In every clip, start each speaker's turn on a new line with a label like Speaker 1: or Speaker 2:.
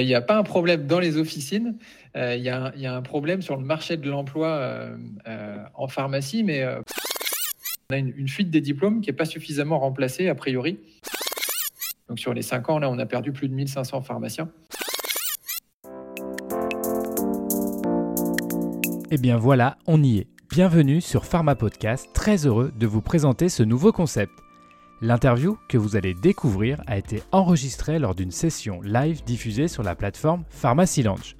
Speaker 1: il n'y a pas un problème dans les officines, il y, a un problème sur le marché de l'emploi en pharmacie, mais on a une, fuite des diplômes qui n'est pas suffisamment remplacée a priori. Donc sur les 5 ans, là, on a perdu plus de 1500 pharmaciens.
Speaker 2: Eh bien voilà, on y est. Bienvenue sur Pharma Podcast, très heureux de vous présenter ce nouveau concept. L'interview que vous allez découvrir a été enregistrée lors d'une session live diffusée sur la plateforme Pharmacy Lounge.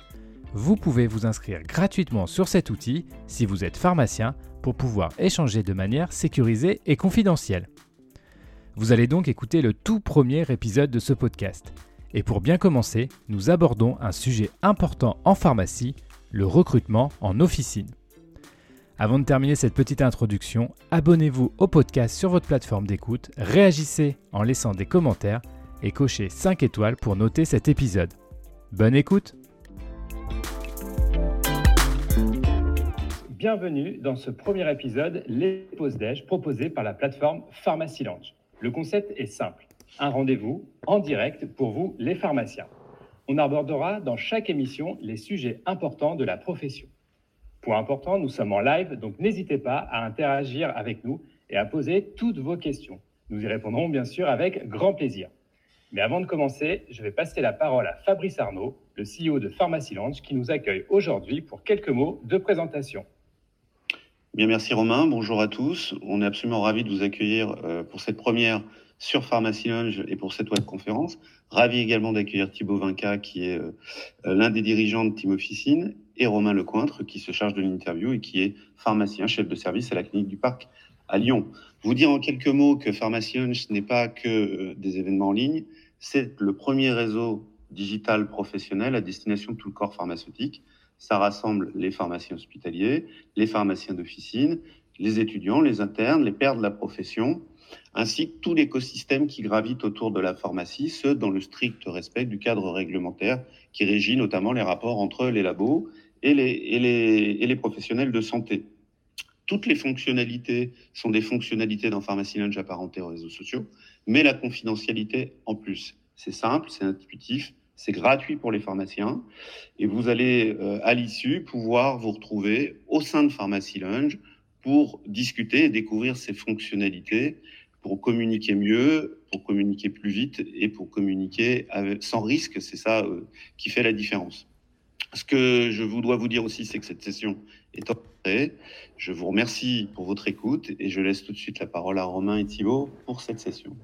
Speaker 2: Vous pouvez vous inscrire gratuitement sur cet outil si vous êtes pharmacien pour pouvoir échanger de manière sécurisée et confidentielle. Vous allez donc écouter le tout premier épisode de ce podcast. Et pour bien commencer, nous abordons un sujet important en pharmacie, le recrutement en officine. Avant de terminer cette petite introduction, abonnez-vous au podcast sur votre plateforme d'écoute, réagissez en laissant des commentaires et cochez 5 étoiles pour noter cet épisode. Bonne écoute
Speaker 3: Bienvenue dans ce premier épisode Les pauses déj proposé par la plateforme Pharmacy. Le concept est simple, un rendez-vous en direct pour vous les pharmaciens. On abordera dans chaque émission les sujets importants de la profession. Point important, nous sommes en live, donc n'hésitez pas à interagir avec nous et à poser toutes vos questions. Nous y répondrons bien sûr avec grand plaisir. Mais avant de commencer, je vais passer la parole à Fabrice Arnaud, le CEO de Pharmacy Lounge, qui nous accueille aujourd'hui pour quelques mots de présentation.
Speaker 4: Bien, merci Romain. Bonjour à tous. On est absolument ravis de vous accueillir euh, pour cette première sur Pharmacy Lounge et pour cette webconférence. Ravi également d'accueillir Thibaut Vinca, qui est euh, l'un des dirigeants de Team Officine, et Romain Lecointre, qui se charge de l'interview et qui est pharmacien, chef de service à la clinique du Parc à Lyon. Vous dire en quelques mots que Pharmacy Lounge n'est pas que euh, des événements en ligne, c'est le premier réseau digital professionnel à destination de tout le corps pharmaceutique ça rassemble les pharmaciens hospitaliers, les pharmaciens d'officine, les étudiants, les internes, les pairs de la profession, ainsi que tout l'écosystème qui gravite autour de la pharmacie, ce dans le strict respect du cadre réglementaire qui régit notamment les rapports entre les labos et les, professionnels de santé. Toutes les fonctionnalités sont des fonctionnalités dans Pharmacy Lunch apparentées aux réseaux sociaux, mais la confidentialité en plus. C'est simple, c'est intuitif, c'est gratuit pour les pharmaciens et vous allez euh, à l'issue pouvoir vous retrouver au sein de Pharmacy Lunge pour discuter et découvrir ces fonctionnalités, pour communiquer mieux, pour communiquer plus vite et pour communiquer sans risque. C'est ça euh, qui fait la différence. Ce que je vous dois vous dire aussi, c'est que cette session est enregistrée. Je vous remercie pour votre écoute et je laisse tout de suite la parole à Romain et Thibault pour cette session.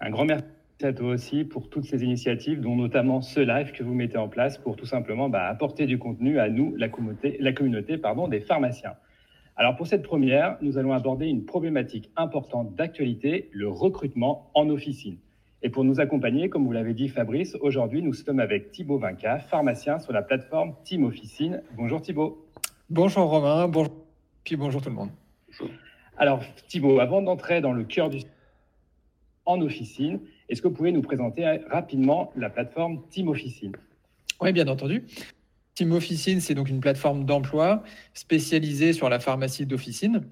Speaker 3: Un grand merci à toi aussi pour toutes ces initiatives, dont notamment ce live que vous mettez en place pour tout simplement bah, apporter du contenu à nous, la communauté, la communauté pardon, des pharmaciens. Alors pour cette première, nous allons aborder une problématique importante d'actualité, le recrutement en officine. Et pour nous accompagner, comme vous l'avez dit Fabrice, aujourd'hui nous sommes avec Thibaut Vinca, pharmacien sur la plateforme Team Officine. Bonjour Thibaut.
Speaker 1: Bonjour Romain, bonjour, puis bonjour tout le monde.
Speaker 3: Alors Thibaut, avant d'entrer dans le cœur du en officine, est-ce que vous pouvez nous présenter rapidement la plateforme Team Officine?
Speaker 1: Oui, bien entendu. Team Officine, c'est donc une plateforme d'emploi spécialisée sur la pharmacie d'officine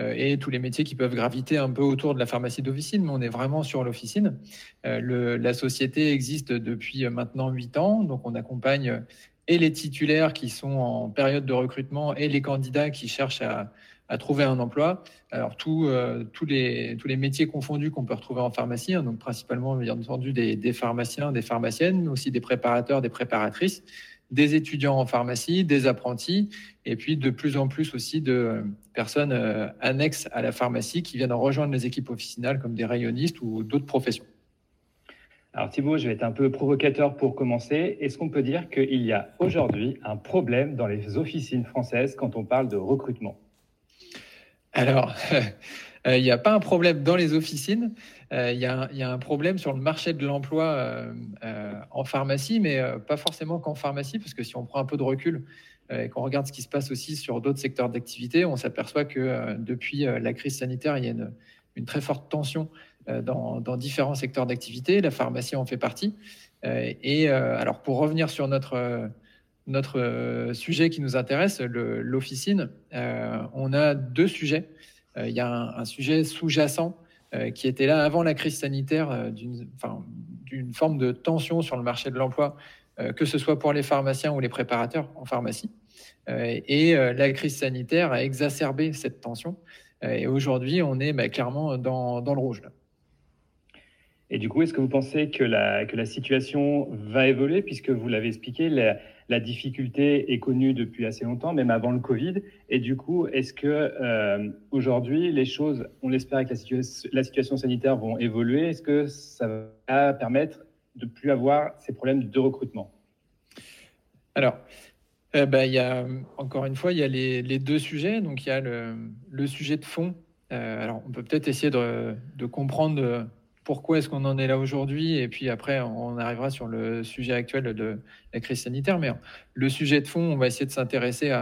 Speaker 1: euh, et tous les métiers qui peuvent graviter un peu autour de la pharmacie d'officine, mais on est vraiment sur l'officine. Euh, la société existe depuis maintenant huit ans, donc on accompagne et les titulaires qui sont en période de recrutement et les candidats qui cherchent à, trouver un emploi. Alors, euh, tous, les, tous les métiers confondus qu'on peut retrouver en pharmacie, hein, donc principalement, bien entendu, des, des, pharmaciens, des pharmaciennes, mais aussi des préparateurs, des préparatrices, des étudiants en pharmacie, des apprentis, et puis de plus en plus aussi de personnes euh, annexes à la pharmacie qui viennent rejoindre les équipes officinales comme des rayonnistes ou d'autres professions.
Speaker 3: Alors Thibault, je vais être un peu provocateur pour commencer. Est-ce qu'on peut dire qu'il y a aujourd'hui un problème dans les officines françaises quand on parle de recrutement?
Speaker 1: Alors, euh, il n'y a pas un problème dans les officines, euh, il y, a un problème sur le marché de l'emploi euh, en pharmacie, mais pas forcément qu'en pharmacie, parce que si on prend un peu de recul et qu'on regarde ce qui se passe aussi sur d'autres secteurs d'activité, on s'aperçoit que depuis la crise sanitaire, il y a une, très forte tension dans, différents secteurs d'activité. La pharmacie en fait partie. et alors, pour revenir sur notre euh, sujet qui nous intéresse, l'officine, euh, on a deux sujets. Euh, il y a un, sujet sous-jacent qui était là avant la crise sanitaire, d'une forme de tension sur le marché de l'emploi que ce soit pour les pharmaciens ou les préparateurs en pharmacie. et la crise sanitaire a exacerbé cette tension. et aujourd'hui, on est bah, clairement dans, le rouge.
Speaker 3: Et du coup, est-ce que vous pensez que la, que la situation va évoluer, puisque vous l'avez expliqué, la, difficulté est connue depuis assez longtemps, même avant le Covid? Et du coup, est-ce que euh, aujourd'hui, les choses, on l'espère que la, situation sanitaire vont évoluer, est-ce que ça va permettre de plus avoir ces problèmes de recrutement?
Speaker 1: Alors, euh, bah, il y a, encore une fois, il y a les, les deux sujets. Donc, il y a le, le sujet de fond. Euh, alors, on peut peut-être essayer de, de comprendre pourquoi est-ce qu'on en est là aujourd'hui Et puis après, on arrivera sur le sujet actuel de la crise sanitaire. Mais le sujet de fond, on va essayer de s'intéresser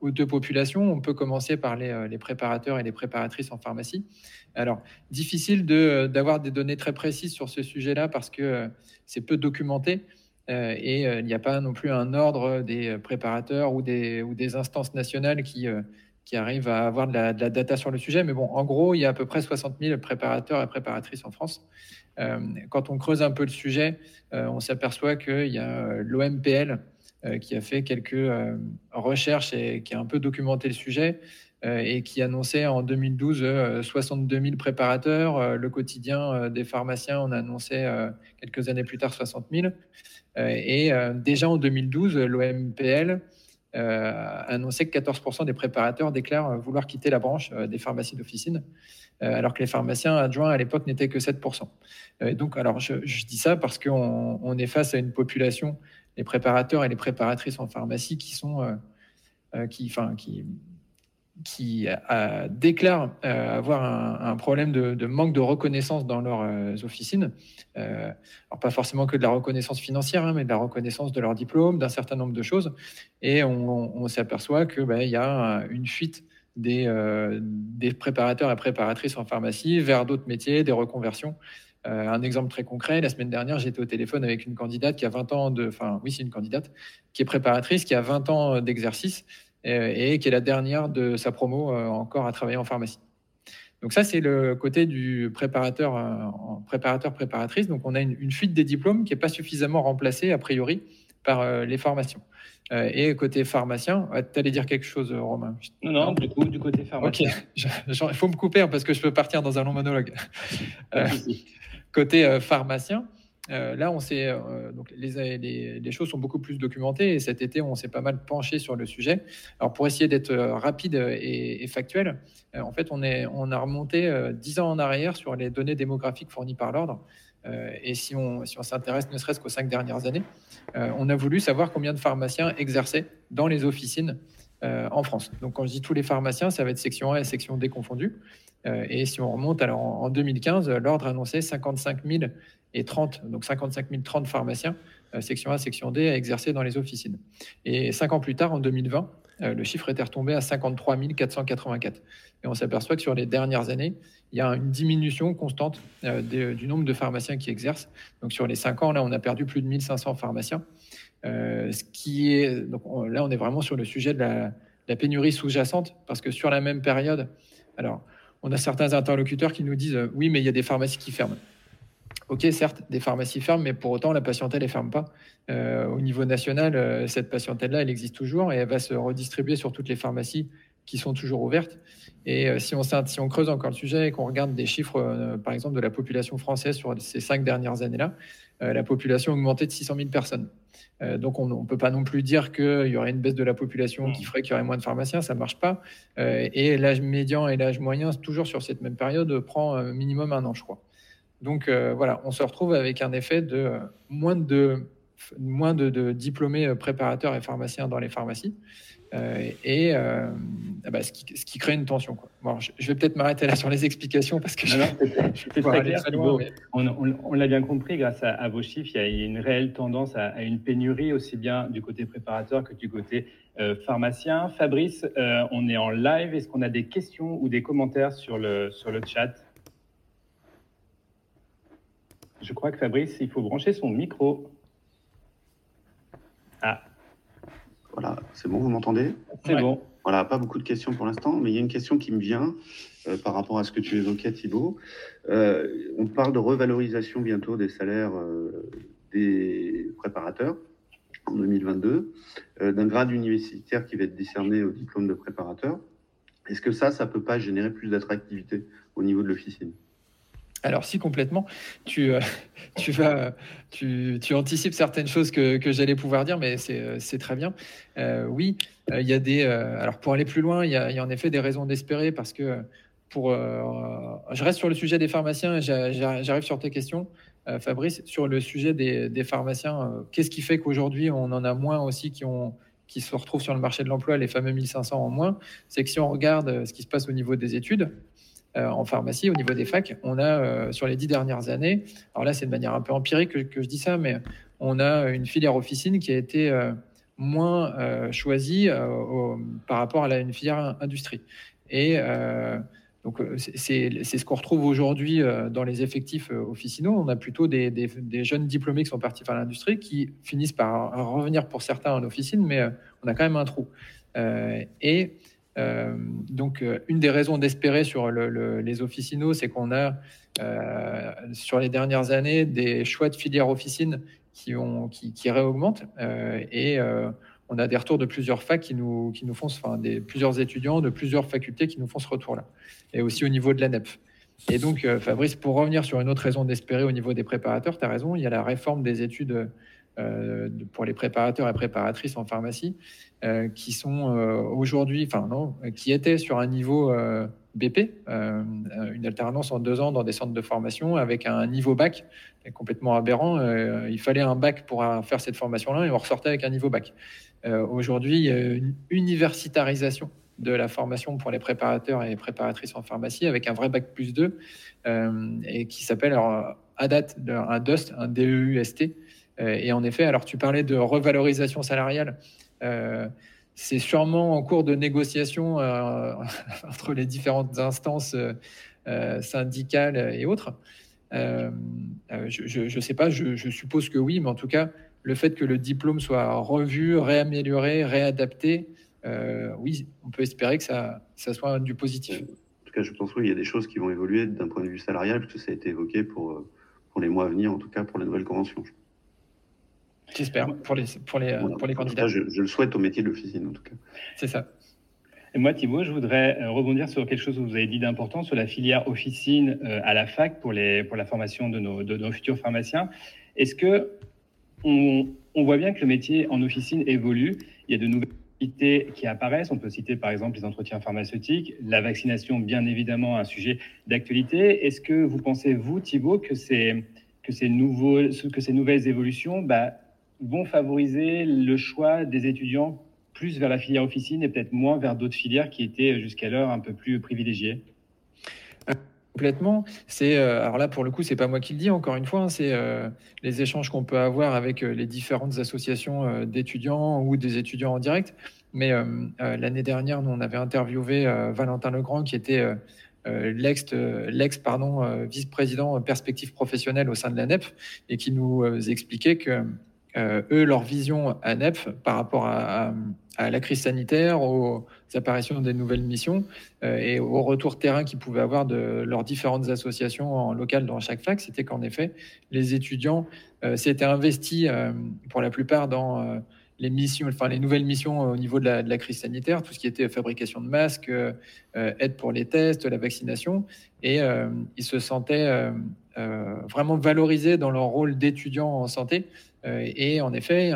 Speaker 1: aux deux populations. On peut commencer par les, euh, préparateurs et les préparatrices en pharmacie. Alors, difficile d'avoir des données très précises sur ce sujet-là parce que euh, c'est peu documenté. Euh, et il n'y a pas non plus un ordre des préparateurs ou des, ou des instances nationales qui, qui arrive à avoir de la, data sur le sujet. Mais bon, en gros, il y a à peu près 60 000 préparateurs et préparatrices en France. Euh, quand on creuse un peu le sujet, euh, on s'aperçoit qu'il y a euh, l'OMPL qui a fait quelques recherches et qui a un peu documenté le sujet et qui annonçait en 2012 62 000 préparateurs. le quotidien des pharmaciens, on a annoncé quelques années plus tard 60 000. et déjà en 2012, l'OMPL euh, annoncé que 14% des préparateurs déclarent vouloir quitter la branche euh, des pharmacies d'officine, euh, alors que les pharmaciens adjoints à l'époque n'étaient que 7%. donc, alors, je, dis ça parce qu'on on est face à une population, les préparateurs et les préparatrices en pharmacie, qui sont, qui, enfin, qui, qui euh, déclarent euh, avoir un, problème de, manque de reconnaissance dans leurs euh, officines. alors pas forcément que de la reconnaissance financière, hein, mais de la reconnaissance de leur diplôme, d'un certain nombre de choses. Et on, s'aperçoit qu'il ben, y a une fuite des, des, préparateurs et préparatrices en pharmacie vers d'autres métiers, des reconversions. un exemple très concret, la semaine dernière, j'étais au téléphone avec une candidate qui a 20 ans de... Enfin, oui, c'est une candidate qui est préparatrice, qui a 20 ans d'exercice euh, et qui est la dernière de sa promo euh, encore à travailler en pharmacie. Donc ça, c'est le côté du préparateur, euh, préparateur préparatrice. Donc on a une, fuite des diplômes qui n'est pas suffisamment remplacée a priori par les formations. et côté pharmacien, tu allais dire quelque chose, Romain?
Speaker 3: Non, non, du coup, du côté pharmacien. Ok,
Speaker 1: il faut me couper hein, parce que je peux partir dans un long monologue. côté pharmacien, euh, là, on sait, euh, donc les, choses sont beaucoup plus documentées et cet été, on s'est pas mal penché sur le sujet. Alors, pour essayer d'être euh, rapide et, factuel, en fait, on, est, on a remonté dix ans en arrière sur les données démographiques fournies par l'ordre. et si on, si on s'intéresse ne serait-ce qu'aux cinq dernières années, on a voulu savoir combien de pharmaciens exerçaient dans les officines en France. Donc, quand je dis tous les pharmaciens, ça va être section A et section D confondues. et si on remonte, alors en, en 2015, l'ordre annonçait 55 000 et 30, donc 55 030 pharmaciens, euh, section A, section D, à exercer dans les officines. Et cinq ans plus tard, en 2020, euh, le chiffre était retombé à 53 484. Et on s'aperçoit que sur les dernières années, il y a une diminution constante euh, du nombre de pharmaciens qui exercent. Donc sur les cinq ans, là, on a perdu plus de 1500 pharmaciens. ce qui est, donc là, on est vraiment sur le sujet de la, la pénurie sous-jacente, parce que sur la même période, alors, on a certains interlocuteurs qui nous disent oui, mais il y a des pharmacies qui ferment. Ok, certes, des pharmacies ferment, mais pour autant, la patientèle ne ferme pas. Euh, au niveau national, euh, cette patientèle-là, elle existe toujours et elle va se redistribuer sur toutes les pharmacies qui sont toujours ouvertes. Et euh, si, on, si on creuse encore le sujet et qu'on regarde des chiffres, par exemple, de la population française sur ces cinq dernières années-là, la population a augmenté de 600 000 personnes. donc on ne peut pas non plus dire qu'il y aurait une baisse de la population qui ferait qu'il y aurait moins de pharmaciens, ça ne marche pas. et l'âge médian et l'âge moyen, toujours sur cette même période, prend minimum un an, je crois. Donc euh, voilà, on se retrouve avec un effet de euh, moins de, moins de, diplômés euh, préparateurs et pharmaciens dans les pharmacies. et bah, ce, qui, crée une tension. je, vais peut-être m'arrêter là sur les explications parce que
Speaker 3: On, l'a bien compris grâce à, vos chiffres, il y a une réelle tendance à, une pénurie aussi bien du côté préparateur que du côté pharmacien. Fabrice, on est en live. Est-ce qu'on a des questions ou des commentaires sur le, sur le chat? Je crois que Fabrice, il faut brancher son micro.
Speaker 4: Ah. Voilà, c'est bon, vous m'entendez?
Speaker 3: C'est bon.
Speaker 4: Voilà, pas beaucoup de questions pour l'instant, mais il y a une question qui me vient euh, par rapport à ce que tu évoquais, Thibault. Euh, on parle de revalorisation bientôt des salaires euh, des préparateurs. en 2022, d'un grade universitaire qui va être décerné au diplôme de préparateur. Est-ce que ça, ça ne peut pas générer plus d'attractivité au niveau de l'officine?
Speaker 1: Alors si complètement, tu, euh, tu, vas, tu, tu, anticipes certaines choses que, que j'allais pouvoir dire, mais c'est euh, très bien. Euh, oui, il y a des... alors pour aller plus loin, il y, a, en effet des raisons d'espérer parce que pour... je reste sur le sujet des pharmaciens, j'arrive sur tes questions. Fabrice, sur le sujet des, des pharmaciens, qu'est-ce qui fait qu'aujourd'hui on en a moins aussi qui ont qui se retrouvent sur le marché de l'emploi, les fameux 1500 en moins, c'est que si on regarde ce qui se passe au niveau des études, euh, en pharmacie, au niveau des facs, on a euh, sur les dix dernières années, alors là c'est de manière un peu empirique que, je dis ça, mais on a une filière officine qui a été euh, moins choisie par rapport à une filière industrie. Et donc c'est ce qu'on retrouve aujourd'hui dans les effectifs officinaux. On a plutôt des, des, jeunes diplômés qui sont partis vers l'industrie qui finissent par revenir pour certains en officine, mais on a quand même un trou. et euh, donc, euh, une des raisons d'espérer sur les officinaux, c'est qu'on a, euh, sur les dernières années, des choix de filières officines qui, qui, réaugmentent. et on a des retours de plusieurs facs qui nous, qui nous font, enfin, des, plusieurs étudiants de plusieurs facultés qui nous font ce retour-là. Et aussi au niveau de la NEP. Et donc, Fabrice, pour revenir sur une autre raison d'espérer au niveau des préparateurs, tu as raison, il y a la réforme des études pour les préparateurs et préparatrices en pharmacie euh, qui sont euh, aujourd'hui, enfin non, qui étaient sur un niveau euh, BP, une alternance en deux ans dans des centres de formation avec un niveau bac complètement aberrant. il fallait un bac pour faire cette formation-là et on ressortait avec un niveau bac. Aujourd'hui, il y a une universitarisation de la formation pour les préparateurs et les préparatrices en pharmacie avec un vrai bac plus 2 et qui s'appelle à date un DUST, un DEUST. et en effet, alors tu parlais de revalorisation salariale. Euh, c'est sûrement en cours de négociation euh, entre les différentes instances euh, syndicales et autres. je ne sais pas, je, suppose que oui, mais en tout cas, le fait que le diplôme soit revu, réamélioré, réadapté, oui, on peut espérer que ça, ça soit du positif.
Speaker 4: En tout cas, je pense qu'il y a des choses qui vont évoluer d'un point de vue salarial, puisque ça a été évoqué pour, pour les mois à venir, en tout cas pour la nouvelle convention.
Speaker 1: J'espère, pour les, pour les, pour les candidats.
Speaker 4: je, le souhaite au métier de l'officine, en tout cas.
Speaker 1: C'est ça.
Speaker 3: Et moi, Thibault, je voudrais euh, rebondir sur quelque chose que vous avez dit d'important, sur la filière officine euh, à la fac pour, les, pour la formation de nos, de nos futurs pharmaciens. Est-ce que on, on, voit bien que le métier en officine évolue? Il y a de nouvelles activités qui apparaissent. On peut citer par exemple les entretiens pharmaceutiques, la vaccination, bien évidemment, un sujet d'actualité. Est-ce que vous pensez, vous, Thibault, que ces, que ces, nouveaux, que ces nouvelles évolutions bah, vont favoriser le choix des étudiants plus vers la filière officine et peut-être moins vers d'autres filières qui étaient jusqu'alors un peu plus privilégiées
Speaker 1: Complètement. C'est euh, alors là pour le coup, c'est pas moi qui le dis. Encore une fois, hein, c'est euh, les échanges qu'on peut avoir avec euh, les différentes associations d'étudiants ou des étudiants en direct. Mais l'année dernière, nous on avait interviewé Valentin Legrand, qui était l'ex l'ex pardon vice-président perspective professionnelle au sein de la NEP et qui nous expliquait que euh, eux, leur vision à NEP par rapport à, la crise sanitaire, aux apparitions des nouvelles missions euh, et au retour terrain qu'ils pouvaient avoir de leurs différentes associations en local dans chaque fac, c'était qu'en effet, les étudiants euh, s'étaient investis pour la plupart dans les missions, enfin les nouvelles missions au niveau de la, crise sanitaire, tout ce qui était fabrication de masques, aide pour les tests, la vaccination, et ils se sentaient vraiment valorisés dans leur rôle d'étudiants en santé. euh, et en effet,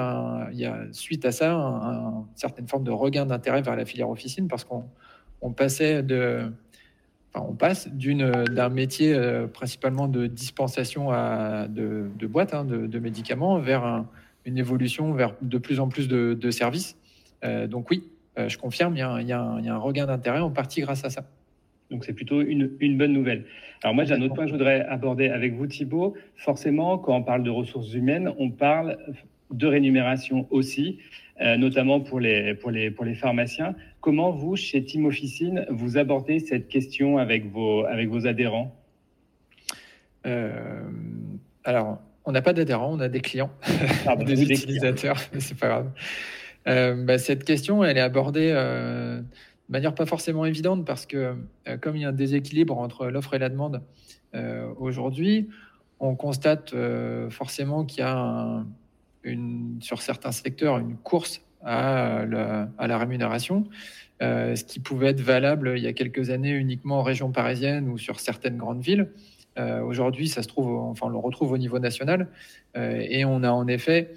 Speaker 1: il y a suite à ça une certaine forme de regain d'intérêt vers la filière officine parce qu'on passe d'un métier euh, principalement de dispensation de, boîtes hein, de, médicaments vers une évolution vers de plus en plus de, services. Euh, donc oui, je confirme, il y, a un regain d'intérêt en partie grâce à ça.
Speaker 3: Donc c'est plutôt une, une, bonne nouvelle. Alors moi j'ai un autre point que je voudrais aborder avec vous Thibault. Forcément, quand on parle de ressources humaines, on parle de rémunération aussi, euh, notamment pour les, pour, les, pour les pharmaciens. Comment vous, chez Team Officine, vous abordez cette question avec vos, avec vos adhérents?
Speaker 1: Euh, Alors, on n'a pas d'adhérents, on a des clients, des utilisateurs, mais c'est pas grave. Euh, bah, cette question, elle est abordée de manière pas forcément évidente parce que euh, comme il y a un déséquilibre entre l'offre et la demande euh, aujourd'hui, on constate euh, forcément qu'il y a une, sur certains secteurs une course à la, rémunération, ce qui pouvait être valable il y a quelques années uniquement en région parisienne ou sur certaines grandes villes. Aujourd'hui, ça se trouve, enfin, on le retrouve au niveau national, et on a en effet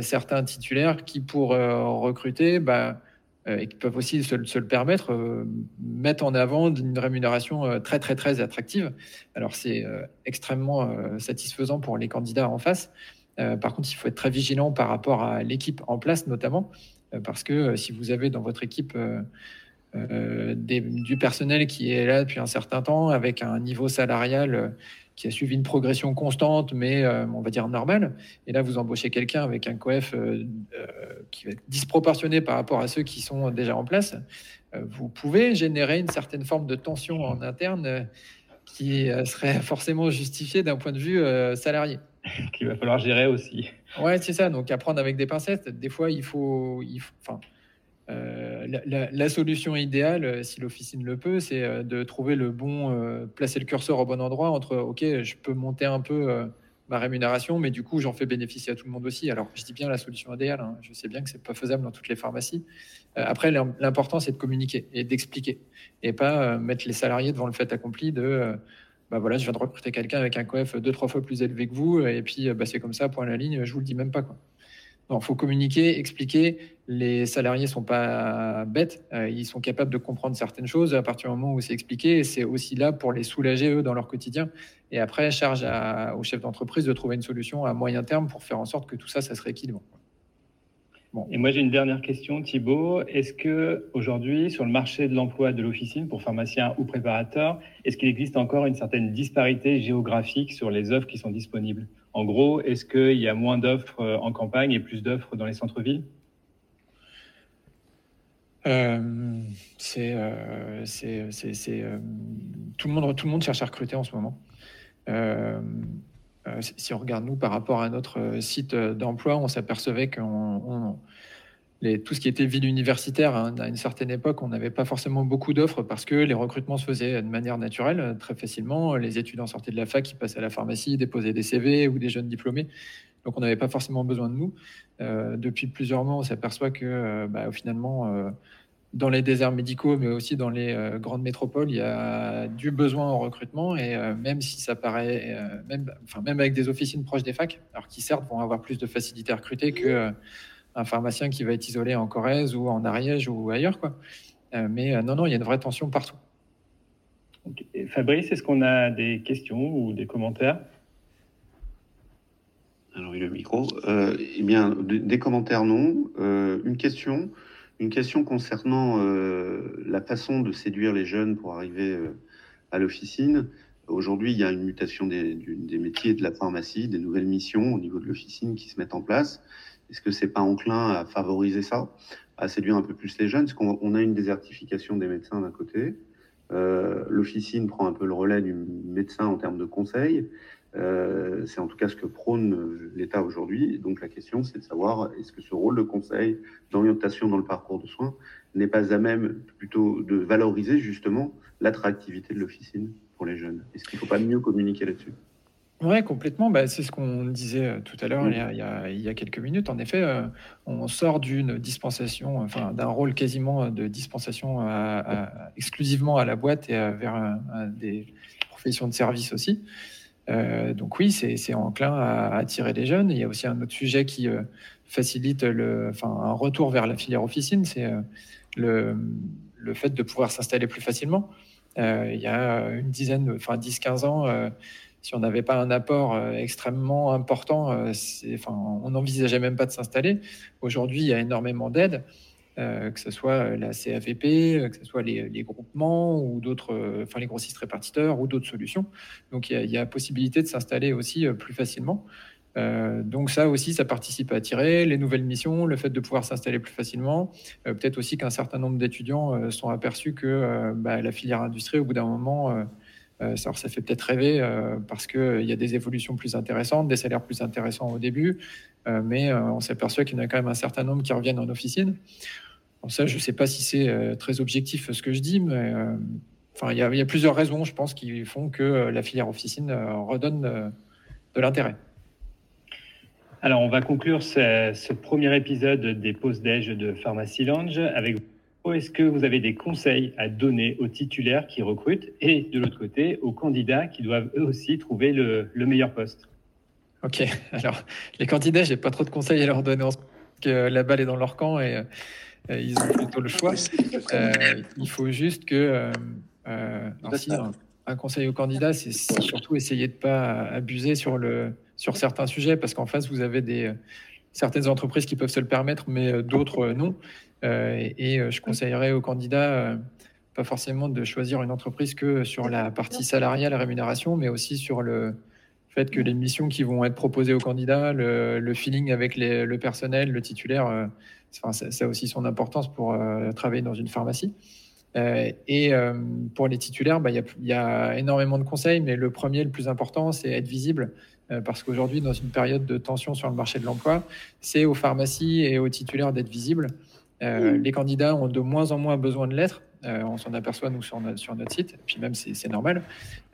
Speaker 1: certains titulaires qui, pour recruter, bah, et qui peuvent aussi se, le permettre, euh, mettre en avant une rémunération euh, très très très attractive. Alors c'est extrêmement satisfaisant pour les candidats en face. par contre, il faut être très vigilant par rapport à l'équipe en place notamment, parce que si vous avez dans votre équipe du personnel qui est là depuis un certain temps avec un niveau salarial qui a suivi une progression constante, mais euh, on va dire normale. Et là, vous embauchez quelqu'un avec un coef euh, euh, qui va être disproportionné par rapport à ceux qui sont déjà en place. vous pouvez générer une certaine forme de tension en interne qui serait forcément justifiée d'un point de vue salarié.
Speaker 3: Qu'il va falloir gérer aussi.
Speaker 1: Ouais, c'est ça. Donc, apprendre avec des pincettes. Des fois, il faut, il faut enfin, euh, la, solution idéale, euh, si l'officine le peut, c'est euh, de trouver le bon, placer le curseur au bon endroit entre, OK, je peux monter un peu ma rémunération, mais du coup, j'en fais bénéficier à tout le monde aussi. Alors, je dis bien la solution idéale, hein. je sais bien que c'est pas faisable dans toutes les pharmacies. après, l'important, c'est de communiquer et d'expliquer, et pas mettre les salariés devant le fait accompli de, bah voilà, je viens de recruter quelqu'un avec un coef deux, trois fois plus élevé que vous, et puis bah, c'est comme ça, point à la ligne, je vous le dis même pas. Quoi. Il faut communiquer, expliquer. Les salariés sont pas bêtes, euh, ils sont capables de comprendre certaines choses à partir du moment où c'est expliqué. C'est aussi là pour les soulager eux dans leur quotidien. Et après, charge au chef d'entreprise de trouver une solution à moyen terme pour faire en sorte que tout ça, ça se rééquilibre.
Speaker 3: Bon. Et moi, j'ai une dernière question, Thibault. Est-ce que aujourd'hui, sur le marché de l'emploi de l'officine pour pharmaciens ou préparateurs, est-ce qu'il existe encore une certaine disparité géographique sur les offres qui sont disponibles? En gros, est-ce qu'il y a moins d'offres euh, en campagne et plus d'offres dans les centres-villes?
Speaker 1: Euh, c'est, euh, tout, le monde, tout le monde cherche à recruter en ce moment. si on regarde nous par rapport à notre site d'emploi, on s'apercevait qu'on tout ce qui était ville universitaire, hein, à une certaine époque, on n'avait pas forcément beaucoup d'offres parce que les recrutements se faisaient de manière naturelle, très facilement. Les étudiants sortaient de la fac, ils passaient à la pharmacie, déposaient des CV ou des jeunes diplômés. Donc on n'avait pas forcément besoin de nous. Euh, depuis plusieurs mois, on s'aperçoit que euh, bah, finalement, euh, dans les déserts médicaux, mais aussi dans les grandes métropoles, il y a du besoin en recrutement. Et même si ça paraît, même avec des officines proches des facs, alors qui certes vont avoir plus de facilité à recruter que un pharmacien qui va être isolé en Corrèze ou en Ariège ou ailleurs. Quoi. Euh, mais euh, non, non, il y a une vraie tension partout.
Speaker 3: Fabrice, est-ce qu'on a des questions ou des commentaires?
Speaker 4: Alors, il a le micro. Euh, eh bien, des, commentaires, non. une question. Une question concernant la façon de séduire les jeunes pour arriver à l'officine. Aujourd'hui, il y a une mutation des, des, métiers de la pharmacie, des nouvelles missions au niveau de l'officine qui se mettent en place. Est-ce que c'est pas enclin à favoriser ça, à séduire un peu plus les jeunes? Parce qu'on a une désertification des médecins d'un côté. Euh, l'officine prend un peu le relais du médecin en termes de conseils. Euh, c'est en tout cas ce que prône l'État aujourd'hui. Donc la question, c'est de savoir est-ce que ce rôle de conseil, d'orientation dans le parcours de soins, n'est pas à même plutôt de valoriser justement l'attractivité de l'officine pour les jeunes? Est-ce qu'il ne faut pas mieux communiquer là-dessus?
Speaker 1: Oui, complètement. Bah, c'est ce qu'on disait euh, tout à l'heure, il, il, y a quelques minutes. En effet, euh, on sort d'une dispensation, enfin d'un rôle quasiment de dispensation exclusivement à la boîte et vers des professions de service aussi. Euh, donc oui, c'est enclin à, attirer les jeunes. Il y a aussi un autre sujet qui facilite le, enfin, un retour vers la filière officine, c'est le, le, fait de pouvoir s'installer plus facilement. il y a une dizaine, enfin 10-15 ans, si on n'avait pas un apport euh, extrêmement important, euh, enfin, on n'envisageait même pas de s'installer. Aujourd'hui, il y a énormément d'aides, euh, que ce soit la CAVP, que ce soit les, groupements ou d'autres, enfin les grossistes répartiteurs ou d'autres solutions. Donc il y a, possibilité de s'installer aussi plus facilement. donc ça aussi, ça participe à attirer les nouvelles missions, le fait de pouvoir s'installer plus facilement. Peut-être aussi qu'un certain nombre d'étudiants sont aperçus que bah, la filière industrie, au bout d'un moment, euh, ça, ça fait peut-être rêver euh, parce qu'il euh, y a des évolutions plus intéressantes, des salaires plus intéressants au début, mais on s'aperçoit qu'il y en a quand même un certain nombre qui reviennent en officine. ça, je ne sais pas si c'est très objectif ce que je dis, mais enfin, il y, a plusieurs raisons, je pense, qui font que la filière officine redonne de l'intérêt.
Speaker 3: Alors, on va conclure ce, ce premier épisode des pauses déj de Pharmacy Lounge avec est-ce que vous avez des conseils à donner aux titulaires qui recrutent et de l'autre côté aux candidats qui doivent eux aussi trouver le, meilleur poste?
Speaker 1: Ok, alors les candidats, j'ai pas trop de conseils à leur donner parce que la balle est dans leur camp et euh, ils ont plutôt le choix. Euh, il faut juste que euh, un, conseil aux candidats, c'est surtout essayer de pas abuser sur le sur certains sujets parce qu'en face vous avez des certaines entreprises qui peuvent se le permettre, mais d'autres non. Euh, et, euh, je conseillerais aux candidats euh, pas forcément de choisir une entreprise que sur la partie salariale, la rémunération, mais aussi sur le fait que les missions qui vont être proposées aux candidats, le, feeling avec le personnel, le titulaire, ça, a aussi son importance pour travailler dans une pharmacie. Et pour les titulaires, bah, il y, a énormément de conseils, mais le premier, le plus important, c'est être visible. parce qu'aujourd'hui, dans une période de tension sur le marché de l'emploi, c'est aux pharmacies et aux titulaires d'être visibles. Euh, les candidats ont de moins en moins besoin de lettres. Euh, on s'en aperçoit, nous, sur notre, sur notre site. Et puis même, c'est normal.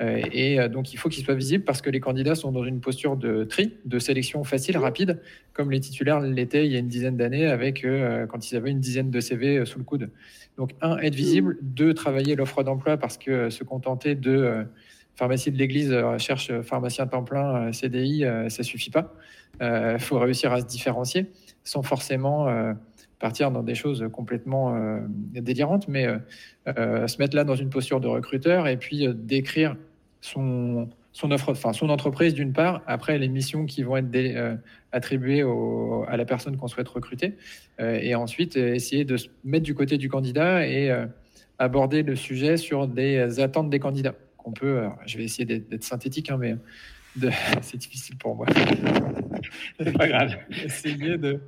Speaker 1: Euh, et donc, il faut qu'ils soient visibles parce que les candidats sont dans une posture de tri, de sélection facile, rapide, comme les titulaires l'étaient il y a une dizaine d'années avec quand ils avaient une dizaine de CV sous le coude. Donc, un, être visible. Deux, travailler l'offre d'emploi parce que se contenter de pharmacie de l'église cherche pharmacien temps plein, CDI, ça suffit pas. Il faut réussir à se différencier sans forcément partir dans des choses complètement euh, délirantes, mais euh, euh, se mettre là dans une posture de recruteur et puis décrire son, son offre, enfin son entreprise d'une part, après les missions qui vont être attribuées à la personne qu'on souhaite recruter, et ensuite essayer de se mettre du côté du candidat et aborder le sujet sur des attentes des candidats. Qu'on peut, je vais essayer d'être synthétique, hein, mais c'est difficile pour moi.
Speaker 3: C'est pas grave.
Speaker 1: essayer de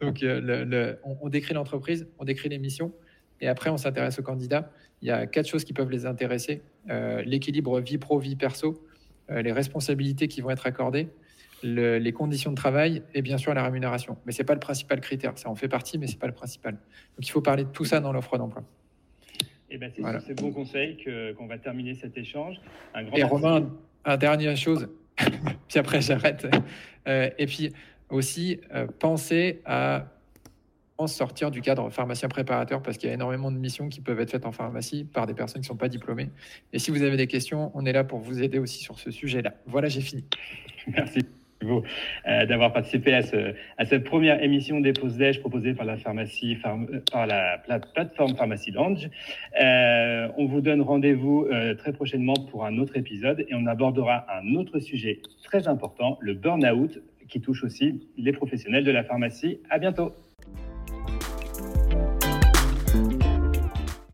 Speaker 1: donc, euh, on, décrit l'entreprise, on décrit les missions, et après, on s'intéresse aux candidats. Il y a quatre choses qui peuvent les intéresser euh, l'équilibre vie pro, vie perso, euh, les responsabilités qui vont être accordées, les conditions de travail et bien sûr la rémunération. Mais ce n'est pas le principal critère. Ça en fait partie, mais ce n'est pas le principal. Donc, il faut parler de tout ça dans l'offre d'emploi.
Speaker 3: Et ben, c'est sur ces bons conseils qu'on va terminer cet échange.
Speaker 1: Un grand et Romain, une dernière chose, puis après j'arrête. et puis, aussi euh, penser à en sortir du cadre pharmacien préparateur parce qu'il y a énormément de missions qui peuvent être faites en pharmacie par des personnes qui ne sont pas diplômées. Et si vous avez des questions, on est là pour vous aider aussi sur ce sujet-là. Voilà, j'ai fini.
Speaker 3: Merci. Euh, d'avoir participé à, ce, à, cette première émission des pauses déj proposée par la pharmacie, euh, par la plateforme Pharmacie Lounge. Euh, on vous donne rendez-vous très prochainement pour un autre épisode et on abordera un autre sujet très important, le burn-out, qui touche aussi les professionnels de la pharmacie. À bientôt.